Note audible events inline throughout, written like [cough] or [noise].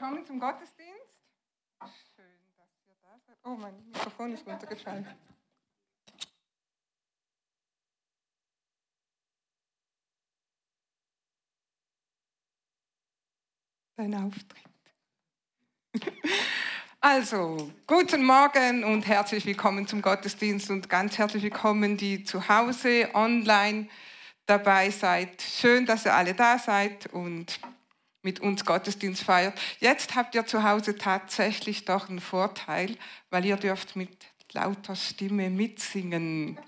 willkommen zum Gottesdienst. Schön, dass ihr da seid. Oh, mein Mikrofon ist runtergefallen. Dein Auftritt. Also, guten Morgen und herzlich willkommen zum Gottesdienst und ganz herzlich willkommen, die zu Hause online dabei seid. Schön, dass ihr alle da seid und mit uns Gottesdienst feiert. Jetzt habt ihr zu Hause tatsächlich doch einen Vorteil, weil ihr dürft mit lauter Stimme mitsingen.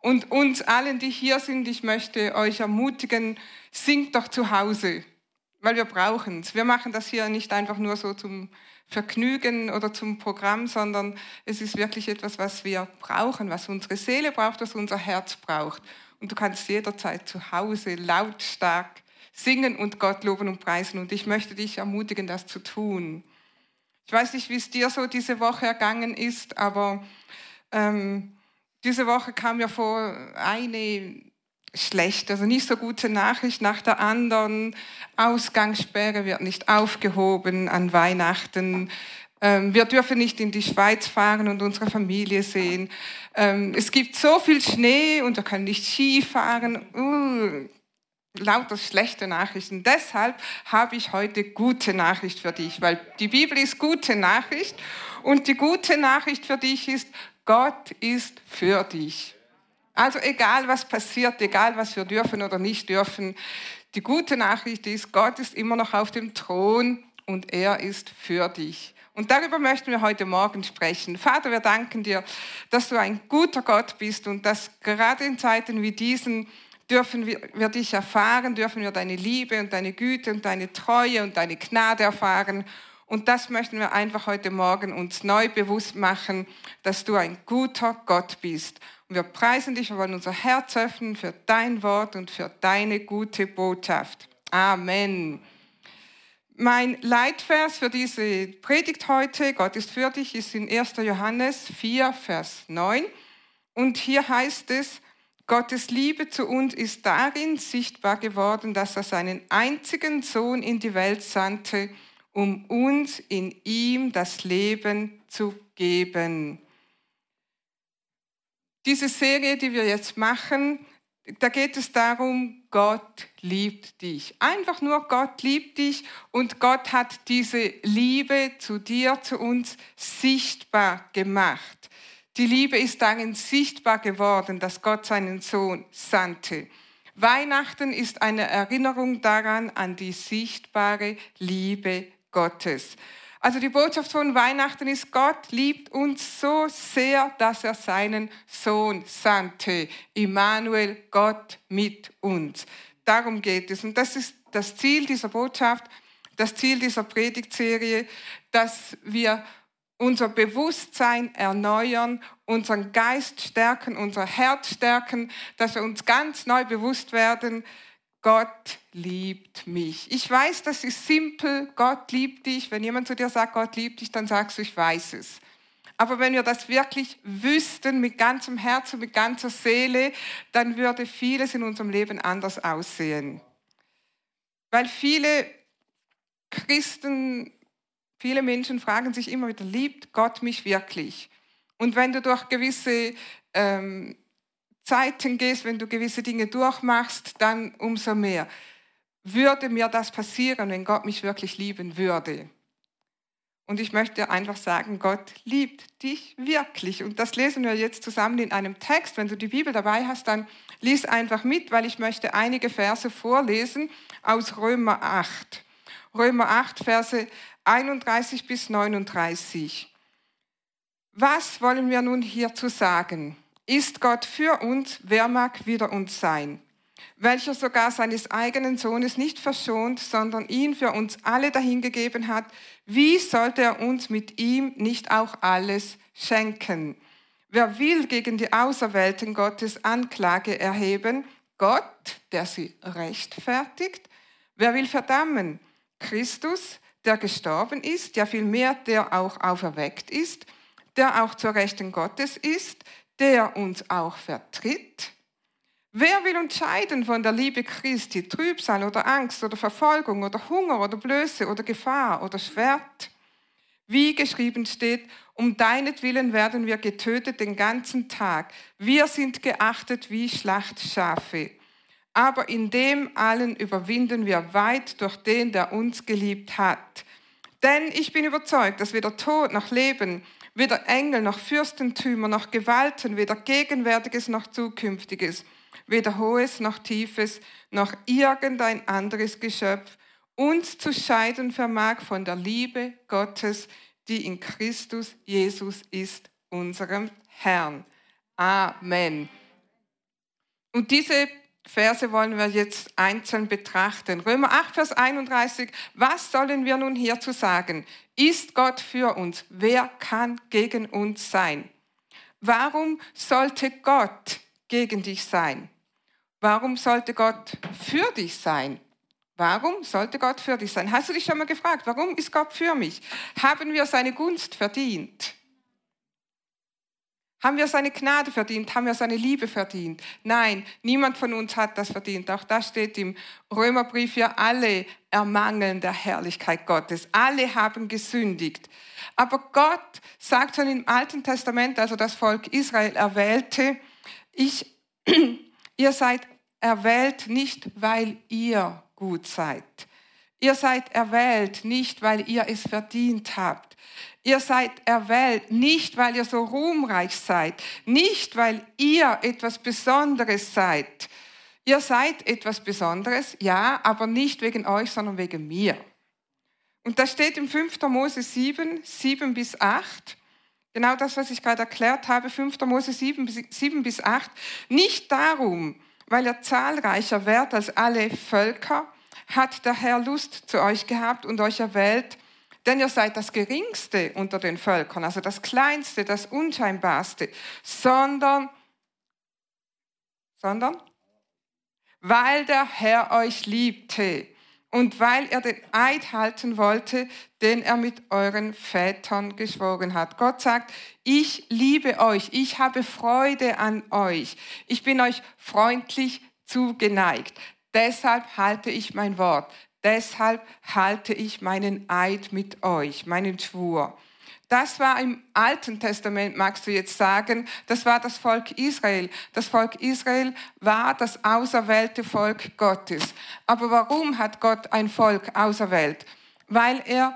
Und uns allen, die hier sind, ich möchte euch ermutigen, singt doch zu Hause, weil wir brauchen es. Wir machen das hier nicht einfach nur so zum Vergnügen oder zum Programm, sondern es ist wirklich etwas, was wir brauchen, was unsere Seele braucht, was unser Herz braucht. Und du kannst jederzeit zu Hause lautstark singen und Gott loben und preisen. Und ich möchte dich ermutigen, das zu tun. Ich weiß nicht, wie es dir so diese Woche ergangen ist, aber ähm, diese Woche kam mir vor eine schlechte, also nicht so gute Nachricht nach der anderen. Ausgangssperre wird nicht aufgehoben an Weihnachten. Ähm, wir dürfen nicht in die Schweiz fahren und unsere Familie sehen. Ähm, es gibt so viel Schnee und wir können nicht Ski fahren. Uh, lauter schlechte Nachrichten. Deshalb habe ich heute gute Nachricht für dich, weil die Bibel ist gute Nachricht und die gute Nachricht für dich ist, Gott ist für dich. Also egal was passiert, egal was wir dürfen oder nicht dürfen, die gute Nachricht ist, Gott ist immer noch auf dem Thron und er ist für dich. Und darüber möchten wir heute Morgen sprechen. Vater, wir danken dir, dass du ein guter Gott bist und dass gerade in Zeiten wie diesen dürfen wir, wir dich erfahren, dürfen wir deine Liebe und deine Güte und deine Treue und deine Gnade erfahren. Und das möchten wir einfach heute Morgen uns neu bewusst machen, dass du ein guter Gott bist. Und wir preisen dich, wir wollen unser Herz öffnen für dein Wort und für deine gute Botschaft. Amen. Mein Leitvers für diese Predigt heute, Gott ist für dich, ist in 1. Johannes 4, Vers 9. Und hier heißt es, Gottes Liebe zu uns ist darin sichtbar geworden, dass er seinen einzigen Sohn in die Welt sandte, um uns in ihm das Leben zu geben. Diese Serie, die wir jetzt machen, da geht es darum, Gott liebt dich. Einfach nur Gott liebt dich und Gott hat diese Liebe zu dir, zu uns sichtbar gemacht. Die Liebe ist darin sichtbar geworden, dass Gott seinen Sohn sandte. Weihnachten ist eine Erinnerung daran, an die sichtbare Liebe Gottes. Also die Botschaft von Weihnachten ist, Gott liebt uns so sehr, dass er seinen Sohn sandte. Immanuel, Gott mit uns. Darum geht es. Und das ist das Ziel dieser Botschaft, das Ziel dieser Predigtserie, dass wir unser Bewusstsein erneuern, unseren Geist stärken, unser Herz stärken, dass wir uns ganz neu bewusst werden, Gott liebt mich. Ich weiß, das ist simpel, Gott liebt dich. Wenn jemand zu dir sagt, Gott liebt dich, dann sagst du, ich weiß es. Aber wenn wir das wirklich wüssten mit ganzem Herzen, mit ganzer Seele, dann würde vieles in unserem Leben anders aussehen. Weil viele Christen Viele Menschen fragen sich immer wieder, liebt Gott mich wirklich? Und wenn du durch gewisse ähm, Zeiten gehst, wenn du gewisse Dinge durchmachst, dann umso mehr. Würde mir das passieren, wenn Gott mich wirklich lieben würde? Und ich möchte einfach sagen, Gott liebt dich wirklich. Und das lesen wir jetzt zusammen in einem Text. Wenn du die Bibel dabei hast, dann lies einfach mit, weil ich möchte einige Verse vorlesen aus Römer 8. Römer 8, Verse 31 bis 39. Was wollen wir nun hierzu sagen? Ist Gott für uns, wer mag wider uns sein? Welcher sogar seines eigenen Sohnes nicht verschont, sondern ihn für uns alle dahingegeben hat, wie sollte er uns mit ihm nicht auch alles schenken? Wer will gegen die Auserwählten Gottes Anklage erheben? Gott, der sie rechtfertigt. Wer will verdammen? Christus, der gestorben ist, ja vielmehr der auch auferweckt ist, der auch zur Rechten Gottes ist, der uns auch vertritt. Wer will uns scheiden von der Liebe Christi? Trübsal oder Angst oder Verfolgung oder Hunger oder Blöße oder Gefahr oder Schwert? Wie geschrieben steht, um deinetwillen werden wir getötet den ganzen Tag. Wir sind geachtet wie Schlachtschafe. Aber in dem allen überwinden wir weit durch den, der uns geliebt hat. Denn ich bin überzeugt, dass weder Tod noch Leben, weder Engel noch Fürstentümer noch Gewalten, weder Gegenwärtiges noch Zukünftiges, weder Hohes noch Tiefes, noch irgendein anderes Geschöpf uns zu scheiden vermag von der Liebe Gottes, die in Christus Jesus ist, unserem Herrn. Amen. Und diese Verse wollen wir jetzt einzeln betrachten. Römer 8, Vers 31. Was sollen wir nun hierzu sagen? Ist Gott für uns? Wer kann gegen uns sein? Warum sollte Gott gegen dich sein? Warum sollte Gott für dich sein? Warum sollte Gott für dich sein? Hast du dich schon mal gefragt, warum ist Gott für mich? Haben wir seine Gunst verdient? Haben wir seine Gnade verdient? Haben wir seine Liebe verdient? Nein, niemand von uns hat das verdient. Auch das steht im Römerbrief, ja alle ermangeln der Herrlichkeit Gottes. Alle haben gesündigt. Aber Gott sagt schon im Alten Testament, also das Volk Israel erwählte, ich, [clears throat] ihr seid erwählt nicht, weil ihr gut seid. Ihr seid erwählt nicht, weil ihr es verdient habt. Ihr seid erwählt nicht, weil ihr so ruhmreich seid, nicht, weil ihr etwas Besonderes seid. Ihr seid etwas Besonderes, ja, aber nicht wegen euch, sondern wegen mir. Und das steht im 5. Mose 7, 7 bis 8. Genau das, was ich gerade erklärt habe, 5. Mose 7, 7 bis 8. Nicht darum, weil ihr zahlreicher wärt als alle Völker, hat der Herr Lust zu euch gehabt und euch erwählt, denn ihr seid das Geringste unter den Völkern, also das Kleinste, das Unscheinbarste, sondern, sondern, weil der Herr euch liebte und weil er den Eid halten wollte, den er mit euren Vätern geschworen hat. Gott sagt, ich liebe euch, ich habe Freude an euch, ich bin euch freundlich zugeneigt. Deshalb halte ich mein Wort. Deshalb halte ich meinen Eid mit euch, meinen Schwur. Das war im Alten Testament, magst du jetzt sagen, das war das Volk Israel. Das Volk Israel war das auserwählte Volk Gottes. Aber warum hat Gott ein Volk auserwählt? Weil er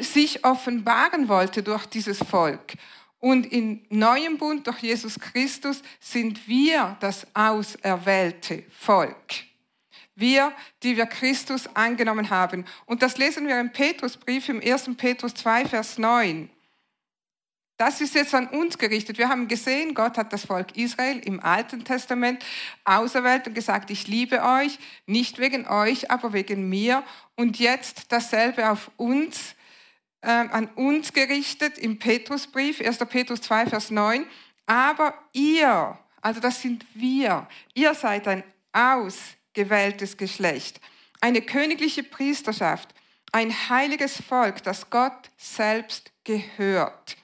sich offenbaren wollte durch dieses Volk. Und im neuen Bund durch Jesus Christus sind wir das auserwählte Volk. Wir, die wir Christus angenommen haben. Und das lesen wir im Petrusbrief im 1. Petrus 2, Vers 9. Das ist jetzt an uns gerichtet. Wir haben gesehen, Gott hat das Volk Israel im Alten Testament auserwählt und gesagt, ich liebe euch, nicht wegen euch, aber wegen mir. Und jetzt dasselbe auf uns äh, an uns gerichtet im Petrusbrief, 1. Petrus 2, Vers 9. Aber ihr, also das sind wir, ihr seid ein ausgewähltes Geschlecht, eine königliche Priesterschaft, ein heiliges Volk, das Gott selbst gehört.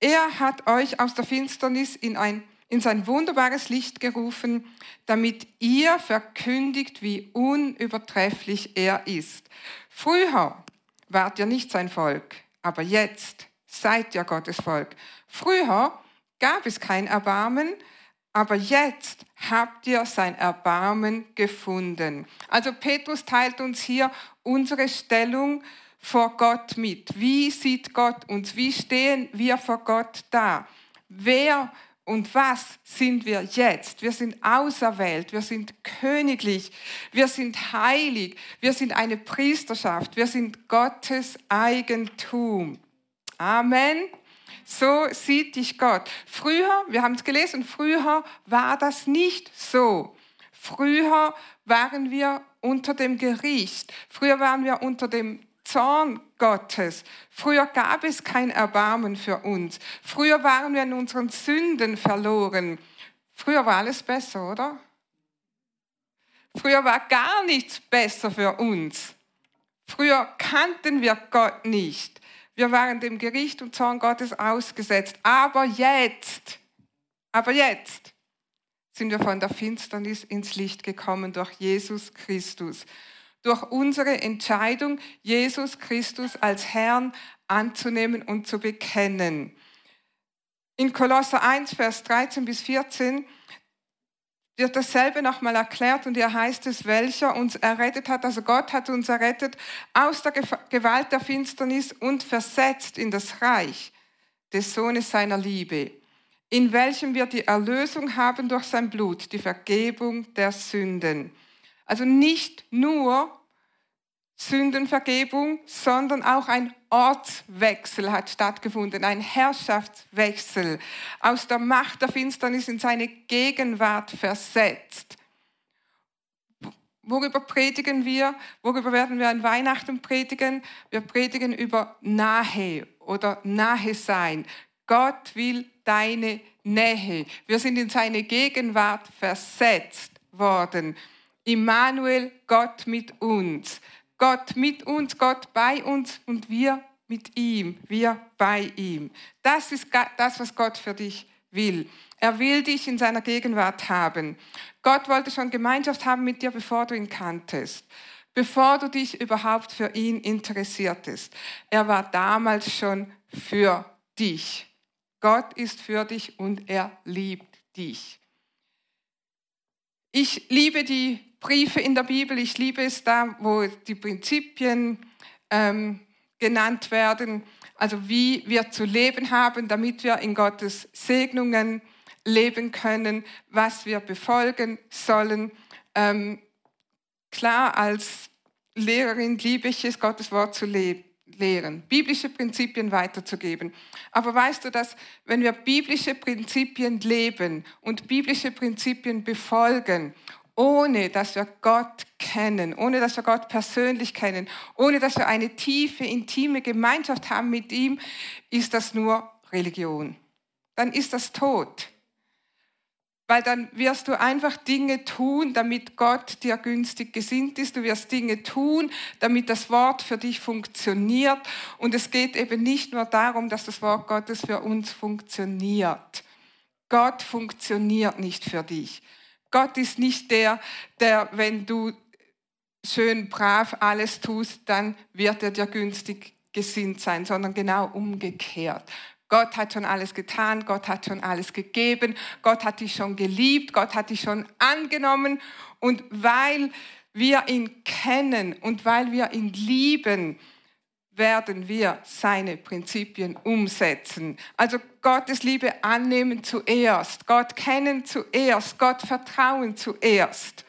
Er hat euch aus der Finsternis in, ein, in sein wunderbares Licht gerufen, damit ihr verkündigt, wie unübertrefflich er ist. Früher wart ihr nicht sein Volk, aber jetzt seid ihr Gottes Volk. Früher gab es kein Erbarmen, aber jetzt habt ihr sein Erbarmen gefunden. Also Petrus teilt uns hier unsere Stellung vor Gott mit. Wie sieht Gott uns? Wie stehen wir vor Gott da? Wer und was sind wir jetzt? Wir sind auserwählt, wir sind königlich, wir sind heilig, wir sind eine Priesterschaft, wir sind Gottes Eigentum. Amen. So sieht dich Gott. Früher, wir haben es gelesen, früher war das nicht so. Früher waren wir unter dem Gericht. Früher waren wir unter dem Zorn Gottes. Früher gab es kein Erbarmen für uns. Früher waren wir in unseren Sünden verloren. Früher war alles besser, oder? Früher war gar nichts besser für uns. Früher kannten wir Gott nicht. Wir waren dem Gericht und Zorn Gottes ausgesetzt. Aber jetzt, aber jetzt sind wir von der Finsternis ins Licht gekommen durch Jesus Christus. Durch unsere Entscheidung, Jesus Christus als Herrn anzunehmen und zu bekennen. In Kolosser 1, Vers 13 bis 14 wird dasselbe nochmal erklärt und hier heißt es, welcher uns errettet hat. Also Gott hat uns errettet aus der Gewalt der Finsternis und versetzt in das Reich des Sohnes seiner Liebe, in welchem wir die Erlösung haben durch sein Blut, die Vergebung der Sünden. Also nicht nur Sündenvergebung, sondern auch ein Ortswechsel hat stattgefunden, ein Herrschaftswechsel, aus der Macht der Finsternis in seine Gegenwart versetzt. Worüber predigen wir? Worüber werden wir an Weihnachten predigen? Wir predigen über Nahe oder Nahe sein. Gott will deine Nähe. Wir sind in seine Gegenwart versetzt worden. Immanuel, Gott mit uns. Gott mit uns, Gott bei uns und wir mit ihm, wir bei ihm. Das ist das, was Gott für dich will. Er will dich in seiner Gegenwart haben. Gott wollte schon Gemeinschaft haben mit dir, bevor du ihn kanntest, bevor du dich überhaupt für ihn interessiertest. Er war damals schon für dich. Gott ist für dich und er liebt dich. Ich liebe die Briefe in der Bibel. Ich liebe es da, wo die Prinzipien ähm, genannt werden, also wie wir zu leben haben, damit wir in Gottes Segnungen leben können, was wir befolgen sollen. Ähm, klar, als Lehrerin liebe ich es, Gottes Wort zu leben lehren, biblische Prinzipien weiterzugeben. Aber weißt du, dass wenn wir biblische Prinzipien leben und biblische Prinzipien befolgen ohne dass wir Gott kennen, ohne dass wir Gott persönlich kennen, ohne dass wir eine tiefe, intime Gemeinschaft haben mit ihm, ist das nur Religion. Dann ist das tot. Weil dann wirst du einfach Dinge tun, damit Gott dir günstig gesinnt ist. Du wirst Dinge tun, damit das Wort für dich funktioniert. Und es geht eben nicht nur darum, dass das Wort Gottes für uns funktioniert. Gott funktioniert nicht für dich. Gott ist nicht der, der, wenn du schön brav alles tust, dann wird er dir günstig gesinnt sein, sondern genau umgekehrt. Gott hat schon alles getan, Gott hat schon alles gegeben, Gott hat dich schon geliebt, Gott hat dich schon angenommen und weil wir ihn kennen und weil wir ihn lieben, werden wir seine Prinzipien umsetzen. Also Gottes Liebe annehmen zuerst, Gott kennen zuerst, Gott vertrauen zuerst.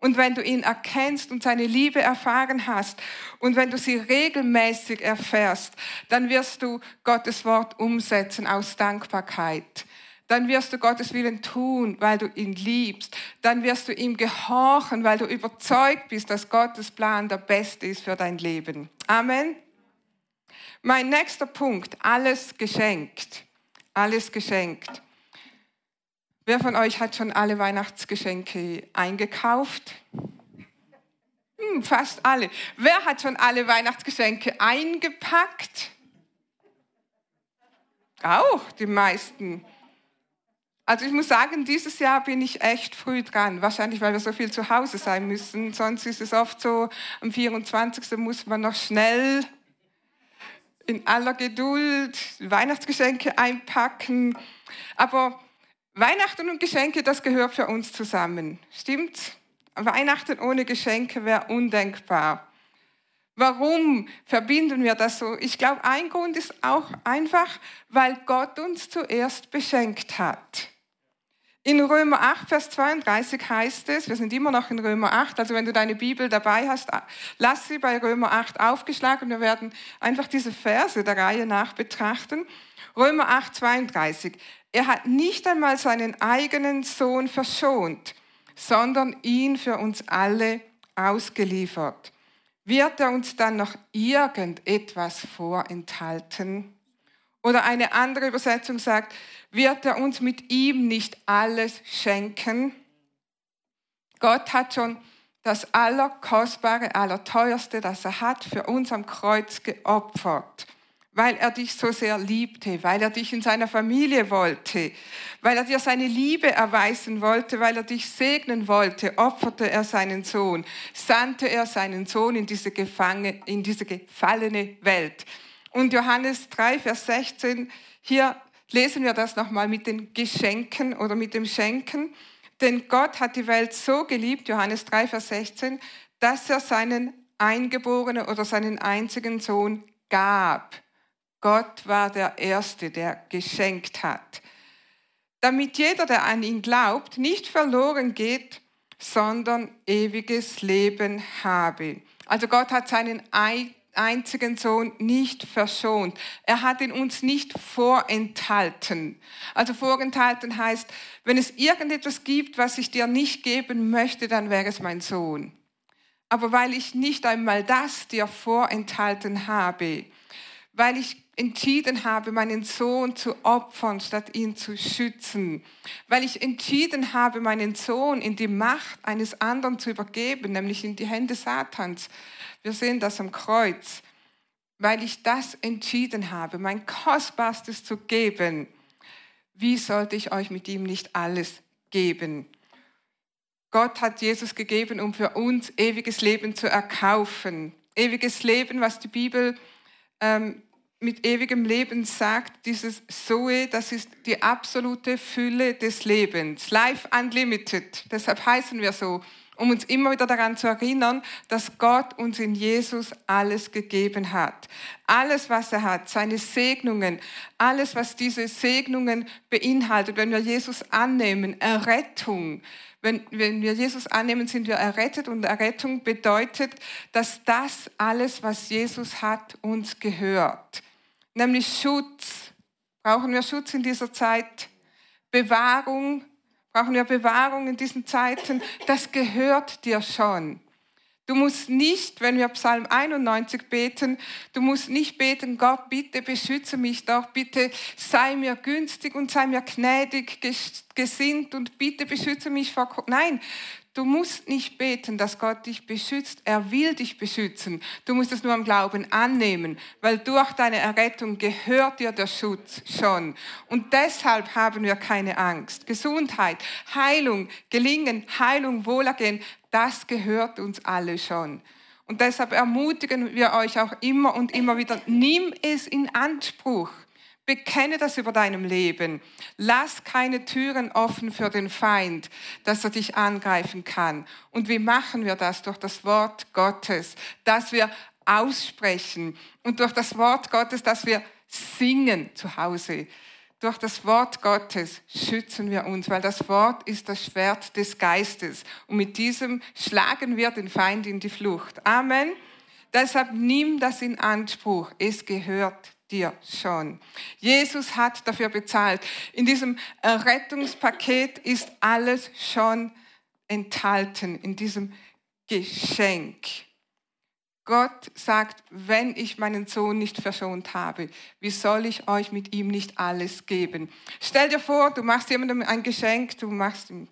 Und wenn du ihn erkennst und seine Liebe erfahren hast und wenn du sie regelmäßig erfährst, dann wirst du Gottes Wort umsetzen aus Dankbarkeit. Dann wirst du Gottes Willen tun, weil du ihn liebst. Dann wirst du ihm gehorchen, weil du überzeugt bist, dass Gottes Plan der beste ist für dein Leben. Amen. Mein nächster Punkt, alles geschenkt. Alles geschenkt. Wer von euch hat schon alle Weihnachtsgeschenke eingekauft? Hm, fast alle. Wer hat schon alle Weihnachtsgeschenke eingepackt? Auch die meisten. Also ich muss sagen, dieses Jahr bin ich echt früh dran. Wahrscheinlich, weil wir so viel zu Hause sein müssen. Sonst ist es oft so, am 24. muss man noch schnell in aller Geduld Weihnachtsgeschenke einpacken. Aber Weihnachten und Geschenke, das gehört für uns zusammen. Stimmt's? Weihnachten ohne Geschenke wäre undenkbar. Warum verbinden wir das so? Ich glaube, ein Grund ist auch einfach, weil Gott uns zuerst beschenkt hat. In Römer 8, Vers 32 heißt es, wir sind immer noch in Römer 8, also wenn du deine Bibel dabei hast, lass sie bei Römer 8 aufgeschlagen. Wir werden einfach diese Verse der Reihe nach betrachten. Römer 8, 32. Er hat nicht einmal seinen eigenen Sohn verschont, sondern ihn für uns alle ausgeliefert. Wird er uns dann noch irgendetwas vorenthalten? Oder eine andere Übersetzung sagt, wird er uns mit ihm nicht alles schenken? Gott hat schon das Allerkostbare, Allerteuerste, das er hat, für uns am Kreuz geopfert. weil er dich so sehr liebte, weil er dich in seiner Familie wollte, weil er dir seine Liebe erweisen wollte, weil er dich segnen wollte, opferte er seinen Sohn, sandte er seinen Sohn in diese, Gefangen, in diese gefallene Welt. Und Johannes 3, Vers 16, hier lesen wir das nochmal mit den Geschenken oder mit dem Schenken. Denn Gott hat die Welt so geliebt, Johannes 3, Vers 16, dass er seinen Eingeborenen oder seinen einzigen Sohn gab Gott war der Erste, der geschenkt hat. Damit jeder, der an ihn glaubt, nicht verloren geht, sondern ewiges Leben habe. Also Gott hat seinen einzigen Sohn nicht verschont. Er hat ihn uns nicht vorenthalten. Also vorenthalten heißt, wenn es irgendetwas gibt, was ich dir nicht geben möchte, dann wäre es mein Sohn. Aber weil ich nicht einmal das dir vorenthalten habe, weil ich entschieden habe, meinen Sohn zu opfern, statt ihn zu schützen, weil ich entschieden habe, meinen Sohn in die Macht eines anderen zu übergeben, nämlich in die Hände Satans. Wir sehen das am Kreuz. Weil ich das entschieden habe, mein Kostbarstes zu geben, wie sollte ich euch mit ihm nicht alles geben? Gott hat Jesus gegeben, um für uns ewiges Leben zu erkaufen. Ewiges Leben, was die Bibel ähm, mit ewigem Leben sagt, dieses Zoe, das ist die absolute Fülle des Lebens. Life Unlimited. Deshalb heißen wir so, um uns immer wieder daran zu erinnern, dass Gott uns in Jesus alles gegeben hat. Alles, was er hat, seine Segnungen, alles, was diese Segnungen beinhaltet, wenn wir Jesus annehmen, Errettung. Wenn, wenn wir Jesus annehmen, sind wir errettet und Errettung bedeutet, dass das alles, was Jesus hat, uns gehört nämlich Schutz. Brauchen wir Schutz in dieser Zeit? Bewahrung? Brauchen wir Bewahrung in diesen Zeiten? Das gehört dir schon. Du musst nicht, wenn wir Psalm 91 beten, du musst nicht beten, Gott, bitte beschütze mich doch, bitte sei mir günstig und sei mir gnädig gesinnt und bitte beschütze mich vor... Nein, Du musst nicht beten, dass Gott dich beschützt. Er will dich beschützen. Du musst es nur im Glauben annehmen, weil durch deine Errettung gehört dir der Schutz schon. Und deshalb haben wir keine Angst. Gesundheit, Heilung, Gelingen, Heilung, Wohlergehen, das gehört uns alle schon. Und deshalb ermutigen wir euch auch immer und immer wieder, nimm es in Anspruch. Bekenne das über deinem Leben. Lass keine Türen offen für den Feind, dass er dich angreifen kann. Und wie machen wir das? Durch das Wort Gottes, dass wir aussprechen und durch das Wort Gottes, dass wir singen zu Hause. Durch das Wort Gottes schützen wir uns, weil das Wort ist das Schwert des Geistes. Und mit diesem schlagen wir den Feind in die Flucht. Amen. Deshalb nimm das in Anspruch. Es gehört dir schon. Jesus hat dafür bezahlt. In diesem Rettungspaket ist alles schon enthalten, in diesem Geschenk. Gott sagt, wenn ich meinen Sohn nicht verschont habe, wie soll ich euch mit ihm nicht alles geben? Stell dir vor, du machst jemandem ein Geschenk, du machst ihm,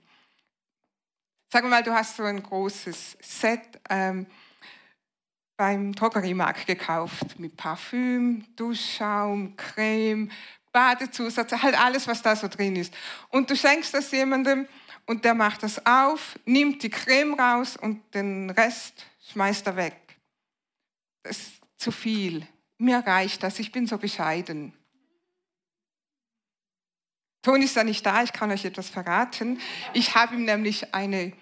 sagen wir mal, du hast so ein großes Set, ähm, beim Drogeriemarkt gekauft mit Parfüm, Duschschaum, Creme, Badezusatz, halt alles, was da so drin ist. Und du schenkst das jemandem und der macht das auf, nimmt die Creme raus und den Rest schmeißt er weg. Das ist zu viel. Mir reicht das, ich bin so bescheiden. Toni ist da nicht da, ich kann euch etwas verraten. Ich habe ihm nämlich eine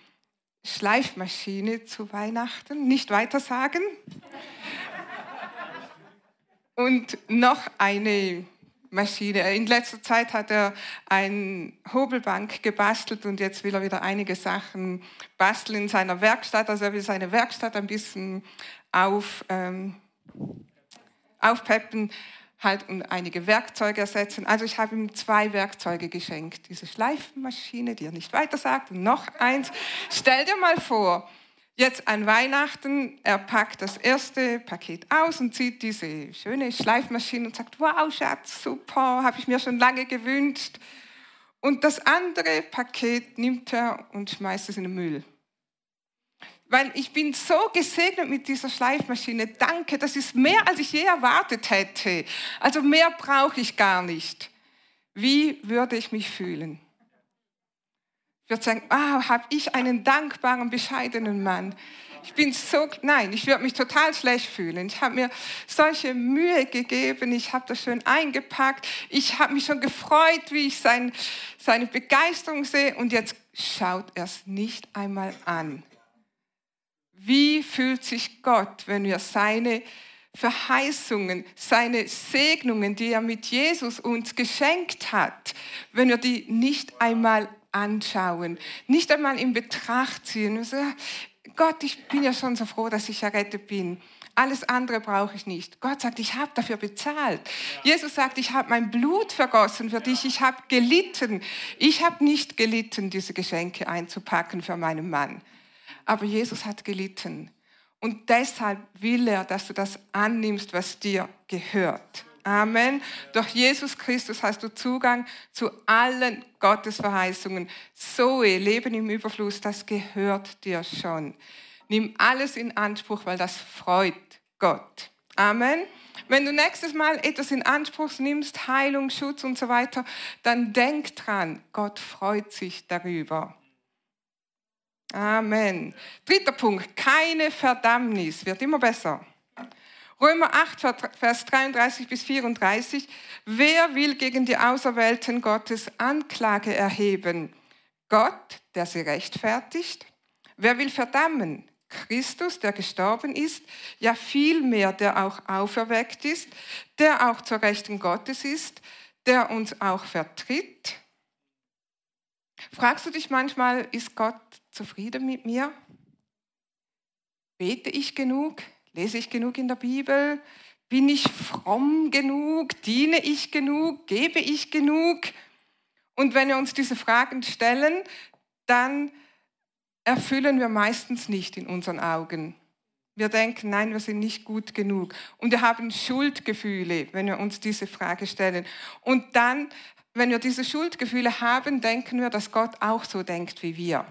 Schleifmaschine zu Weihnachten, nicht weiter sagen. Und noch eine Maschine. In letzter Zeit hat er eine Hobelbank gebastelt und jetzt will er wieder einige Sachen basteln in seiner Werkstatt. Also er will seine Werkstatt ein bisschen auf, ähm, aufpeppen halt und einige Werkzeuge ersetzen. Also ich habe ihm zwei Werkzeuge geschenkt. Diese Schleifmaschine, die er nicht weiter sagt, und noch eins. Stell dir mal vor, jetzt an Weihnachten, er packt das erste Paket aus und zieht diese schöne Schleifmaschine und sagt, wow, Schatz, super, habe ich mir schon lange gewünscht. Und das andere Paket nimmt er und schmeißt es in den Müll. Weil ich bin so gesegnet mit dieser Schleifmaschine. Danke, das ist mehr, als ich je erwartet hätte. Also mehr brauche ich gar nicht. Wie würde ich mich fühlen? Ich würde sagen, ah, habe ich einen dankbaren, bescheidenen Mann. Ich bin so, nein, ich würde mich total schlecht fühlen. Ich habe mir solche Mühe gegeben, ich habe das schön eingepackt, ich habe mich schon gefreut, wie ich sein, seine Begeisterung sehe und jetzt schaut er es nicht einmal an. Wie fühlt sich Gott, wenn wir seine Verheißungen, seine Segnungen, die er mit Jesus uns geschenkt hat, wenn wir die nicht einmal anschauen, nicht einmal in Betracht ziehen. So, Gott, ich bin ja schon so froh, dass ich errettet bin. Alles andere brauche ich nicht. Gott sagt, ich habe dafür bezahlt. Jesus sagt, ich habe mein Blut vergossen für dich. Ich habe gelitten. Ich habe nicht gelitten, diese Geschenke einzupacken für meinen Mann aber Jesus hat gelitten. Und deshalb will er, dass du das annimmst, was dir gehört. Amen. Durch Jesus Christus hast du Zugang zu allen Gottesverheißungen. Zoe, Leben im Überfluss, das gehört dir schon. Nimm alles in Anspruch, weil das freut Gott. Amen. Wenn du nächstes Mal etwas in Anspruch nimmst, Heilung, Schutz und so weiter, dann denk dran, Gott freut sich darüber. Amen. Dritter Punkt, keine Verdammnis, wird immer besser. Römer 8, Vers 33 bis 34. Wer will gegen die Auserwählten Gottes Anklage erheben? Gott, der sie rechtfertigt. Wer will verdammen? Christus, der gestorben ist, ja vielmehr, der auch auferweckt ist, der auch zur Rechten Gottes ist, der uns auch vertritt. Fragst du dich manchmal, ist Gott zufrieden mit mir? Bete ich genug? Lese ich genug in der Bibel? Bin ich fromm genug? Diene ich genug? Gebe ich genug? Und wenn wir uns diese Fragen stellen, dann erfüllen wir meistens nicht in unseren Augen. Wir denken, nein, wir sind nicht gut genug. Und wir haben Schuldgefühle, wenn wir uns diese Frage stellen. Und dann, wenn wir diese Schuldgefühle haben, denken wir, dass Gott auch so denkt wie wir.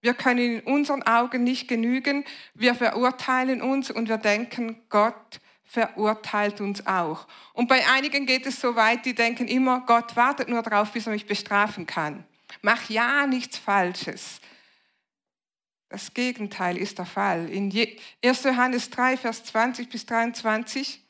Wir können in unseren Augen nicht genügen. Wir verurteilen uns und wir denken, Gott verurteilt uns auch. Und bei einigen geht es so weit, die denken immer, Gott wartet nur darauf, bis er mich bestrafen kann. Mach ja nichts Falsches. Das Gegenteil ist der Fall. In 1. Johannes 3, Vers 20 bis 23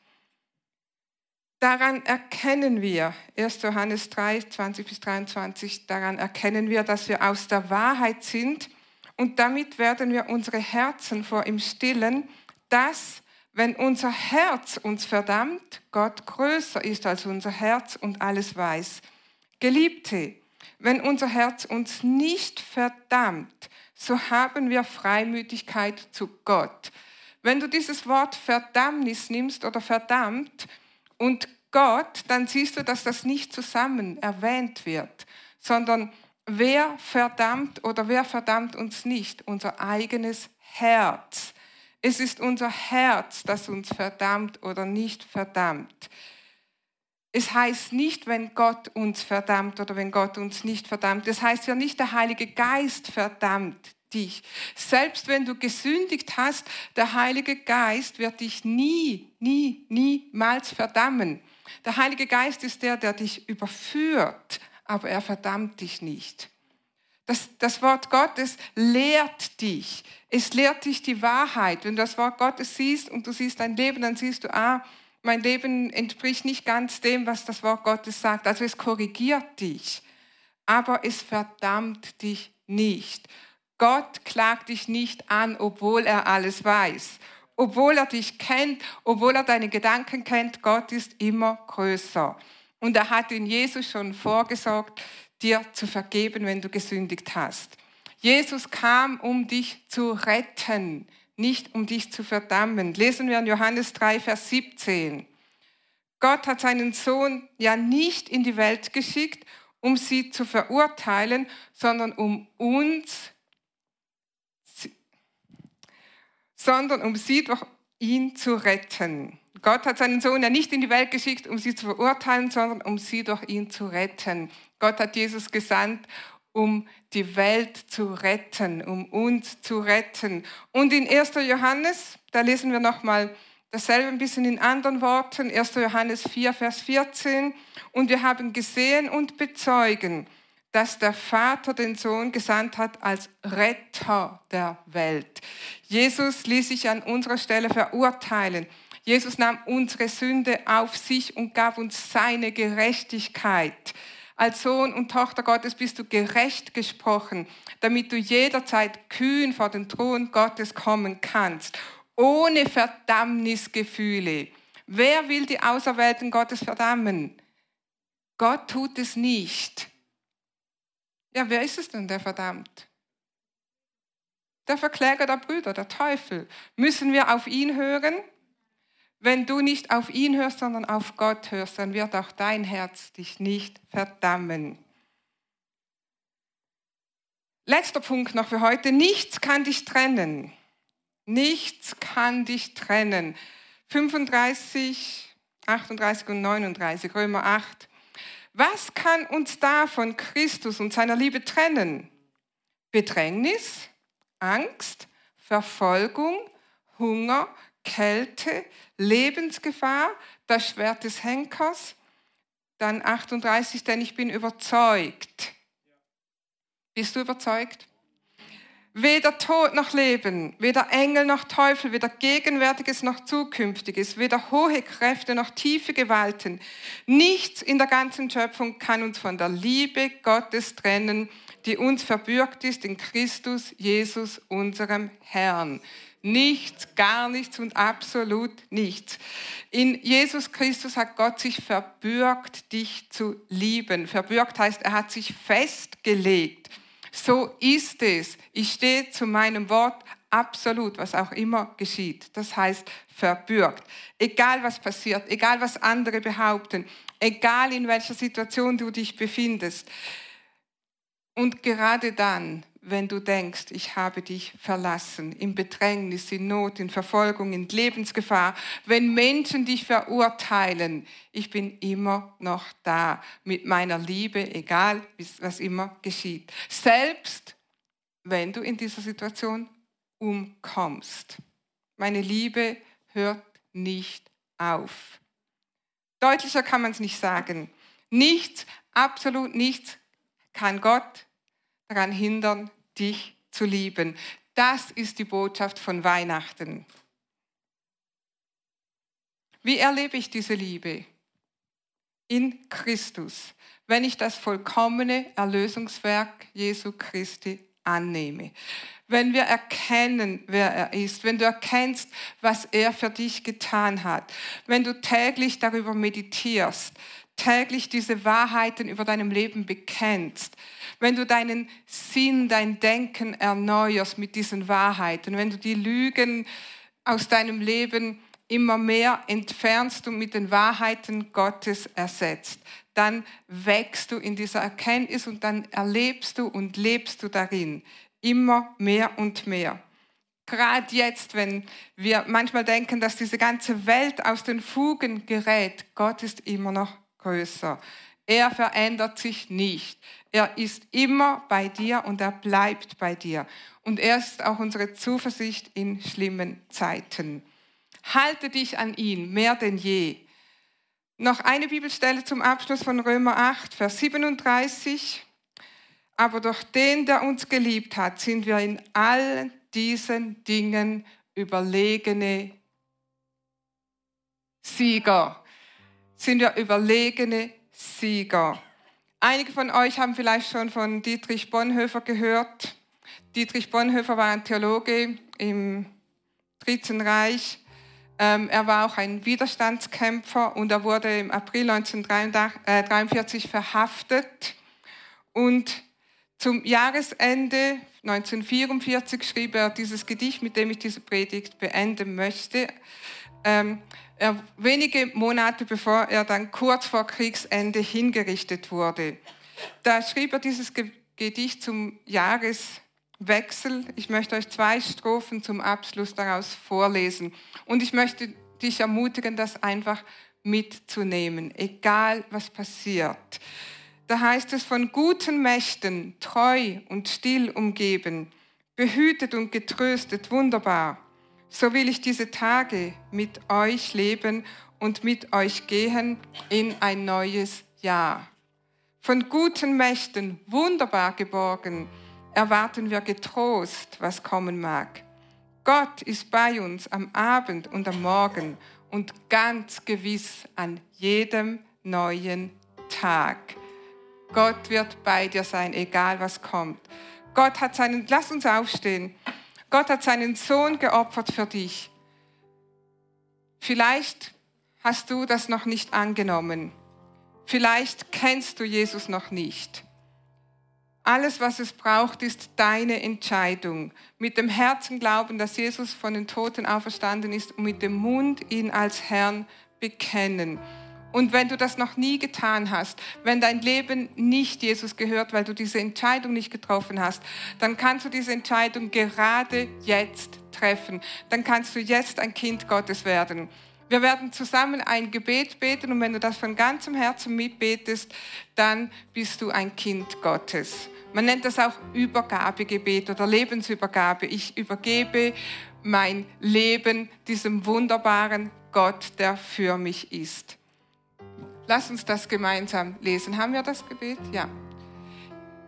Daran erkennen wir, 1. Johannes 3, 20 bis 23, daran erkennen wir, dass wir aus der Wahrheit sind und damit werden wir unsere Herzen vor ihm stillen, dass, wenn unser Herz uns verdammt, Gott größer ist als unser Herz und alles weiß. Geliebte, wenn unser Herz uns nicht verdammt, so haben wir Freimütigkeit zu Gott. Wenn du dieses Wort Verdammnis nimmst oder verdammt und Gott, dann siehst du, dass das nicht zusammen erwähnt wird, sondern wer verdammt oder wer verdammt uns nicht? Unser eigenes Herz. Es ist unser Herz, das uns verdammt oder nicht verdammt. Es heißt nicht, wenn Gott uns verdammt oder wenn Gott uns nicht verdammt. Es heißt ja nicht, der Heilige Geist verdammt dich. Selbst wenn du gesündigt hast, der Heilige Geist wird dich nie, nie, niemals verdammen. Der Heilige Geist ist der, der dich überführt aber er verdammt dich nicht. Das, das Wort Gottes lehrt dich. Es lehrt dich die Wahrheit. Wenn du das Wort Gottes siehst und du siehst dein Leben, dann siehst du, ah, mein Leben entspricht nicht ganz dem, was das Wort Gottes sagt. Also es korrigiert dich, aber es verdammt dich nicht. Gott klagt dich nicht an, obwohl er alles weiß. Obwohl er dich kennt, obwohl er deine Gedanken kennt, Gott ist immer größer. Und er hat in Jesus schon vorgesorgt, dir zu vergeben, wenn du gesündigt hast. Jesus kam, um dich zu retten, nicht um dich zu verdammen. Lesen wir in Johannes 3, Vers 17. Gott hat seinen Sohn ja nicht in die Welt geschickt, um sie zu verurteilen, sondern um uns, sondern um sie durch ihn zu retten. Gott hat seinen Sohn ja nicht in die Welt geschickt, um sie zu verurteilen, sondern um sie durch ihn zu retten. Gott hat Jesus gesandt, um die Welt zu retten, um uns zu retten. Und in 1. Johannes, da lesen wir nochmal dasselbe ein bisschen in anderen Worten, 1. Johannes 4, Vers 14. Und wir haben gesehen und bezeugen, dass der Vater den Sohn gesandt hat als Retter der Welt. Jesus ließ sich an unserer Stelle verurteilen. Jesus nahm unsere Sünde auf sich und gab uns seine Gerechtigkeit. Als Sohn und Tochter Gottes bist du gerecht gesprochen, damit du jederzeit kühn vor den Thron Gottes kommen kannst, ohne Verdammnisgefühle. Wer will die Auserwählten Gottes verdammen? Gott tut es nicht. Ja, wer ist es denn, der verdammt? Der Verkläger der Brüder, der Teufel. Müssen wir auf ihn hören? Wenn du nicht auf ihn hörst, sondern auf Gott hörst, dann wird auch dein Herz dich nicht verdammen. Letzter Punkt noch für heute. Nichts kann dich trennen. Nichts kann dich trennen. 35, 38 und 39, Römer 8. Was kann uns da von Christus und seiner Liebe trennen? Bedrängnis, Angst, Verfolgung, Hunger, Kälte, Lebensgefahr, das Schwert des Henkers. Dann 38, denn ich bin überzeugt. Bist du überzeugt? Weder Tod noch Leben, weder Engel noch Teufel, weder Gegenwärtiges noch Zukünftiges, weder hohe Kräfte noch tiefe Gewalten. Nichts in der ganzen Schöpfung kann uns von der Liebe Gottes trennen, die uns verbürgt ist in Christus Jesus, unserem Herrn. Nichts, gar nichts und absolut nichts. In Jesus Christus hat Gott sich verbürgt, dich zu lieben. Verbürgt heißt, er hat sich festgelegt. So ist es. Ich stehe zu meinem Wort absolut, was auch immer geschieht. Das heißt verbürgt. Egal was passiert, egal was andere behaupten, egal in welcher Situation du dich befindest. Und gerade dann, wenn du denkst, ich habe dich verlassen, in Bedrängnis, in Not, in Verfolgung, in Lebensgefahr, wenn Menschen dich verurteilen, ich bin immer noch da mit meiner Liebe, egal was immer geschieht. Selbst wenn du in dieser Situation umkommst. Meine Liebe hört nicht auf. Deutlicher kann man es nicht sagen. Nichts, absolut nichts kann Gott daran hindern, dich zu lieben. Das ist die Botschaft von Weihnachten. Wie erlebe ich diese Liebe? In Christus, wenn ich das vollkommene Erlösungswerk Jesu Christi annehme. Wenn wir erkennen, wer er ist, wenn du erkennst, was er für dich getan hat, wenn du täglich darüber meditierst, täglich diese Wahrheiten über deinem Leben bekennst, wenn du deinen Sinn, dein Denken erneuerst mit diesen Wahrheiten, wenn du die Lügen aus deinem Leben immer mehr entfernst und mit den Wahrheiten Gottes ersetzt, dann wächst du in dieser Erkenntnis und dann erlebst du und lebst du darin immer mehr und mehr. Gerade jetzt, wenn wir manchmal denken, dass diese ganze Welt aus den Fugen gerät, Gott ist immer noch größer. Er verändert sich nicht. Er ist immer bei dir und er bleibt bei dir. Und er ist auch unsere Zuversicht in schlimmen Zeiten. Halte dich an ihn mehr denn je. Noch eine Bibelstelle zum Abschluss von Römer 8, Vers 37. Aber durch den, der uns geliebt hat, sind wir in allen diesen Dingen überlegene Sieger. Sind wir überlegene Sieger. Einige von euch haben vielleicht schon von Dietrich Bonhoeffer gehört. Dietrich Bonhoeffer war ein Theologe im Dritten Reich. Ähm, er war auch ein Widerstandskämpfer und er wurde im April 1943 verhaftet. Und zum Jahresende 1944 schrieb er dieses Gedicht, mit dem ich diese Predigt beenden möchte. Ähm, er, wenige Monate bevor er dann kurz vor Kriegsende hingerichtet wurde. Da schrieb er dieses Gedicht zum Jahreswechsel. Ich möchte euch zwei Strophen zum Abschluss daraus vorlesen. Und ich möchte dich ermutigen, das einfach mitzunehmen, egal was passiert. Da heißt es von guten Mächten, treu und still umgeben, behütet und getröstet, wunderbar. So will ich diese Tage mit euch leben und mit euch gehen in ein neues Jahr. Von guten Mächten, wunderbar geborgen, erwarten wir getrost, was kommen mag. Gott ist bei uns am Abend und am Morgen und ganz gewiss an jedem neuen Tag. Gott wird bei dir sein, egal was kommt. Gott hat seinen, lass uns aufstehen. Gott hat seinen Sohn geopfert für dich. Vielleicht hast du das noch nicht angenommen. Vielleicht kennst du Jesus noch nicht. Alles, was es braucht, ist deine Entscheidung. Mit dem Herzen glauben, dass Jesus von den Toten auferstanden ist und mit dem Mund ihn als Herrn bekennen. Und wenn du das noch nie getan hast, wenn dein Leben nicht Jesus gehört, weil du diese Entscheidung nicht getroffen hast, dann kannst du diese Entscheidung gerade jetzt treffen. Dann kannst du jetzt ein Kind Gottes werden. Wir werden zusammen ein Gebet beten und wenn du das von ganzem Herzen mitbetest, dann bist du ein Kind Gottes. Man nennt das auch Übergabegebet oder Lebensübergabe. Ich übergebe mein Leben diesem wunderbaren Gott, der für mich ist. Lass uns das gemeinsam lesen. Haben wir das Gebet? Ja.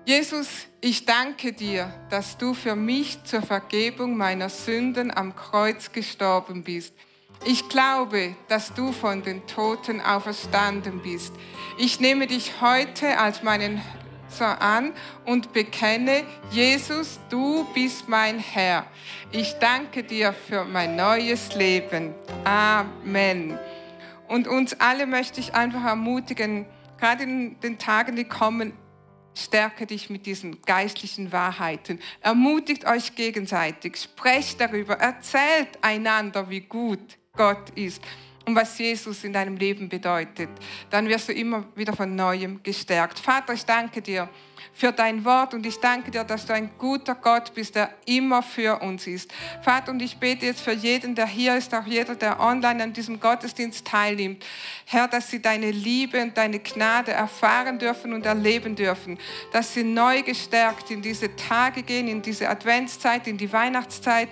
Jesus, ich danke dir, dass du für mich zur Vergebung meiner Sünden am Kreuz gestorben bist. Ich glaube, dass du von den Toten auferstanden bist. Ich nehme dich heute als meinen Sohn an und bekenne, Jesus, du bist mein Herr. Ich danke dir für mein neues Leben. Amen. Und uns alle möchte ich einfach ermutigen, gerade in den Tagen, die kommen, stärke dich mit diesen geistlichen Wahrheiten. Ermutigt euch gegenseitig, sprecht darüber, erzählt einander, wie gut Gott ist und was Jesus in deinem Leben bedeutet, dann wirst du immer wieder von neuem gestärkt. Vater, ich danke dir für dein Wort und ich danke dir, dass du ein guter Gott bist, der immer für uns ist. Vater, und ich bete jetzt für jeden, der hier ist, auch jeder, der online an diesem Gottesdienst teilnimmt. Herr, dass sie deine Liebe und deine Gnade erfahren dürfen und erleben dürfen, dass sie neu gestärkt in diese Tage gehen, in diese Adventszeit, in die Weihnachtszeit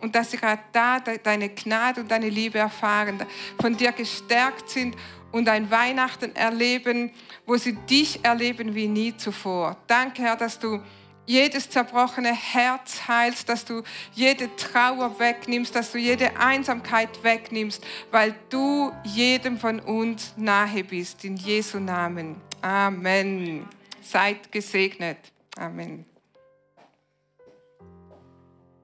und dass sie gerade da deine Gnade und deine Liebe erfahren, von dir gestärkt sind und ein Weihnachten erleben, wo sie dich erleben wie nie zuvor. Danke, Herr, dass du jedes zerbrochene Herz heilst, dass du jede Trauer wegnimmst, dass du jede Einsamkeit wegnimmst, weil du jedem von uns nahe bist. In Jesu Namen. Amen. Seid gesegnet. Amen.